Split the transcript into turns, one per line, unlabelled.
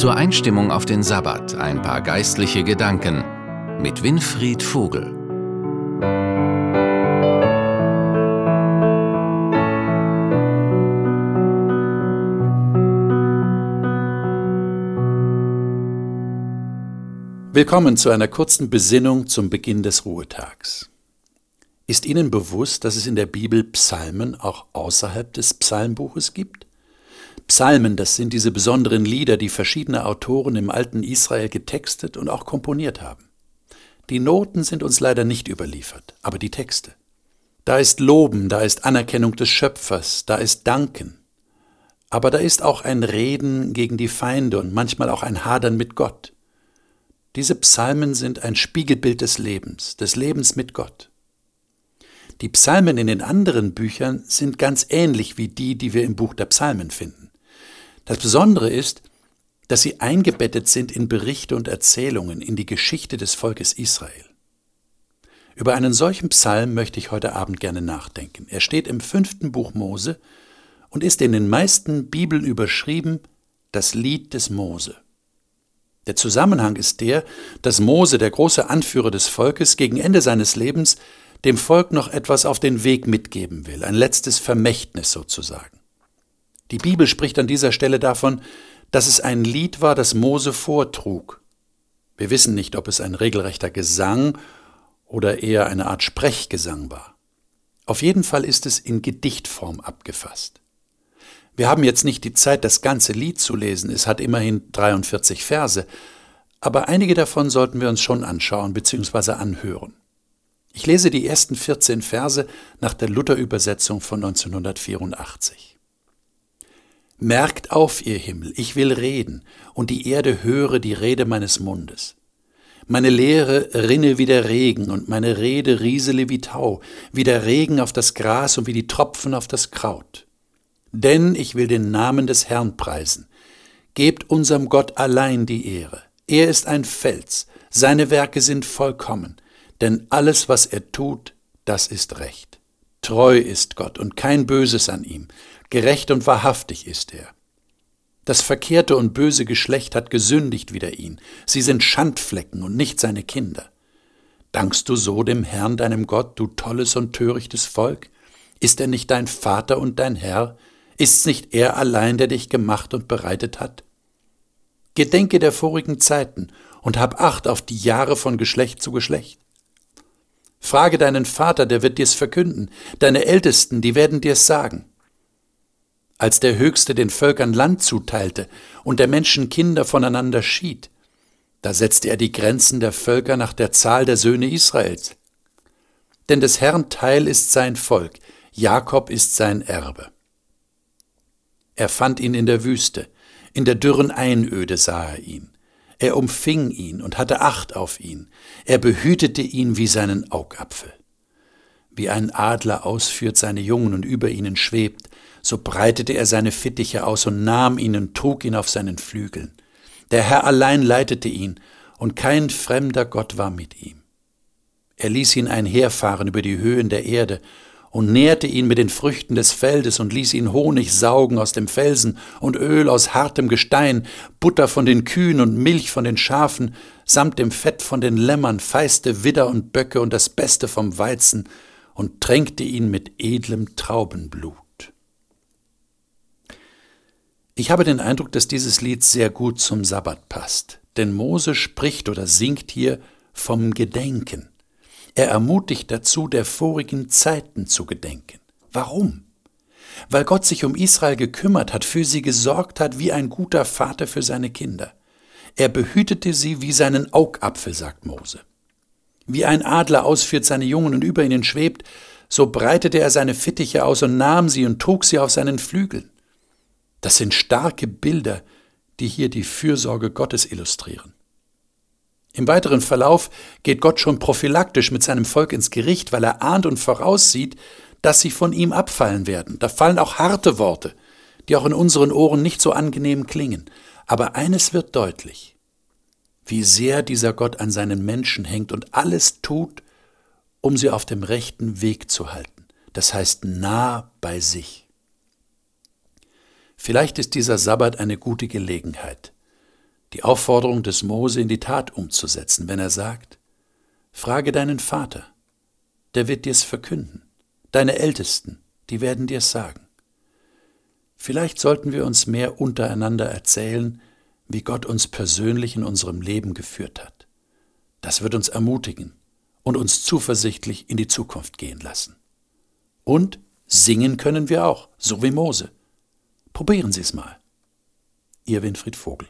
Zur Einstimmung auf den Sabbat ein paar geistliche Gedanken mit Winfried Vogel.
Willkommen zu einer kurzen Besinnung zum Beginn des Ruhetags. Ist Ihnen bewusst, dass es in der Bibel Psalmen auch außerhalb des Psalmbuches gibt? Psalmen, das sind diese besonderen Lieder, die verschiedene Autoren im alten Israel getextet und auch komponiert haben. Die Noten sind uns leider nicht überliefert, aber die Texte. Da ist Loben, da ist Anerkennung des Schöpfers, da ist Danken. Aber da ist auch ein Reden gegen die Feinde und manchmal auch ein Hadern mit Gott. Diese Psalmen sind ein Spiegelbild des Lebens, des Lebens mit Gott. Die Psalmen in den anderen Büchern sind ganz ähnlich wie die, die wir im Buch der Psalmen finden. Das Besondere ist, dass sie eingebettet sind in Berichte und Erzählungen, in die Geschichte des Volkes Israel. Über einen solchen Psalm möchte ich heute Abend gerne nachdenken. Er steht im fünften Buch Mose und ist in den meisten Bibeln überschrieben das Lied des Mose. Der Zusammenhang ist der, dass Mose, der große Anführer des Volkes, gegen Ende seines Lebens dem Volk noch etwas auf den Weg mitgeben will, ein letztes Vermächtnis sozusagen. Die Bibel spricht an dieser Stelle davon, dass es ein Lied war, das Mose vortrug. Wir wissen nicht, ob es ein regelrechter Gesang oder eher eine Art Sprechgesang war. Auf jeden Fall ist es in Gedichtform abgefasst. Wir haben jetzt nicht die Zeit, das ganze Lied zu lesen, es hat immerhin 43 Verse, aber einige davon sollten wir uns schon anschauen bzw. anhören. Ich lese die ersten 14 Verse nach der Luther-Übersetzung von 1984. Merkt auf, ihr Himmel, ich will reden, und die Erde höre die Rede meines Mundes. Meine Lehre rinne wie der Regen, und meine Rede riesele wie Tau, wie der Regen auf das Gras und wie die Tropfen auf das Kraut. Denn ich will den Namen des Herrn preisen. Gebt unserem Gott allein die Ehre. Er ist ein Fels, seine Werke sind vollkommen, denn alles, was er tut, das ist Recht. Treu ist Gott und kein Böses an ihm, gerecht und wahrhaftig ist er. Das verkehrte und böse Geschlecht hat gesündigt wider ihn, sie sind Schandflecken und nicht seine Kinder. Dankst du so dem Herrn deinem Gott, du tolles und törichtes Volk? Ist er nicht dein Vater und dein Herr? Ist's nicht er allein, der dich gemacht und bereitet hat? Gedenke der vorigen Zeiten und hab Acht auf die Jahre von Geschlecht zu Geschlecht. Frage deinen Vater, der wird dir's verkünden, deine Ältesten, die werden dir's sagen als der Höchste den Völkern Land zuteilte und der Menschen Kinder voneinander schied, da setzte er die Grenzen der Völker nach der Zahl der Söhne Israels. Denn des Herrn Teil ist sein Volk, Jakob ist sein Erbe. Er fand ihn in der Wüste, in der dürren Einöde sah er ihn. Er umfing ihn und hatte Acht auf ihn. Er behütete ihn wie seinen Augapfel. Wie ein Adler ausführt seine Jungen und über ihnen schwebt, so breitete er seine Fittiche aus und nahm ihn und trug ihn auf seinen Flügeln. Der Herr allein leitete ihn, und kein fremder Gott war mit ihm. Er ließ ihn einherfahren über die Höhen der Erde und nährte ihn mit den Früchten des Feldes und ließ ihn Honig saugen aus dem Felsen und Öl aus hartem Gestein, Butter von den Kühen und Milch von den Schafen, samt dem Fett von den Lämmern, feiste Widder und Böcke und das Beste vom Weizen und tränkte ihn mit edlem Traubenblut. Ich habe den Eindruck, dass dieses Lied sehr gut zum Sabbat passt, denn Mose spricht oder singt hier vom Gedenken. Er ermutigt dazu, der vorigen Zeiten zu gedenken. Warum? Weil Gott sich um Israel gekümmert hat, für sie gesorgt hat, wie ein guter Vater für seine Kinder. Er behütete sie wie seinen Augapfel, sagt Mose. Wie ein Adler ausführt seine Jungen und über ihnen schwebt, so breitete er seine Fittiche aus und nahm sie und trug sie auf seinen Flügeln. Das sind starke Bilder, die hier die Fürsorge Gottes illustrieren. Im weiteren Verlauf geht Gott schon prophylaktisch mit seinem Volk ins Gericht, weil er ahnt und voraussieht, dass sie von ihm abfallen werden. Da fallen auch harte Worte, die auch in unseren Ohren nicht so angenehm klingen. Aber eines wird deutlich, wie sehr dieser Gott an seinen Menschen hängt und alles tut, um sie auf dem rechten Weg zu halten. Das heißt nah bei sich. Vielleicht ist dieser Sabbat eine gute Gelegenheit, die Aufforderung des Mose in die Tat umzusetzen, wenn er sagt, Frage deinen Vater, der wird dir's verkünden, deine Ältesten, die werden dir's sagen. Vielleicht sollten wir uns mehr untereinander erzählen, wie Gott uns persönlich in unserem Leben geführt hat. Das wird uns ermutigen und uns zuversichtlich in die Zukunft gehen lassen. Und singen können wir auch, so wie Mose. Probieren Sie es mal. Ihr Winfried Vogel.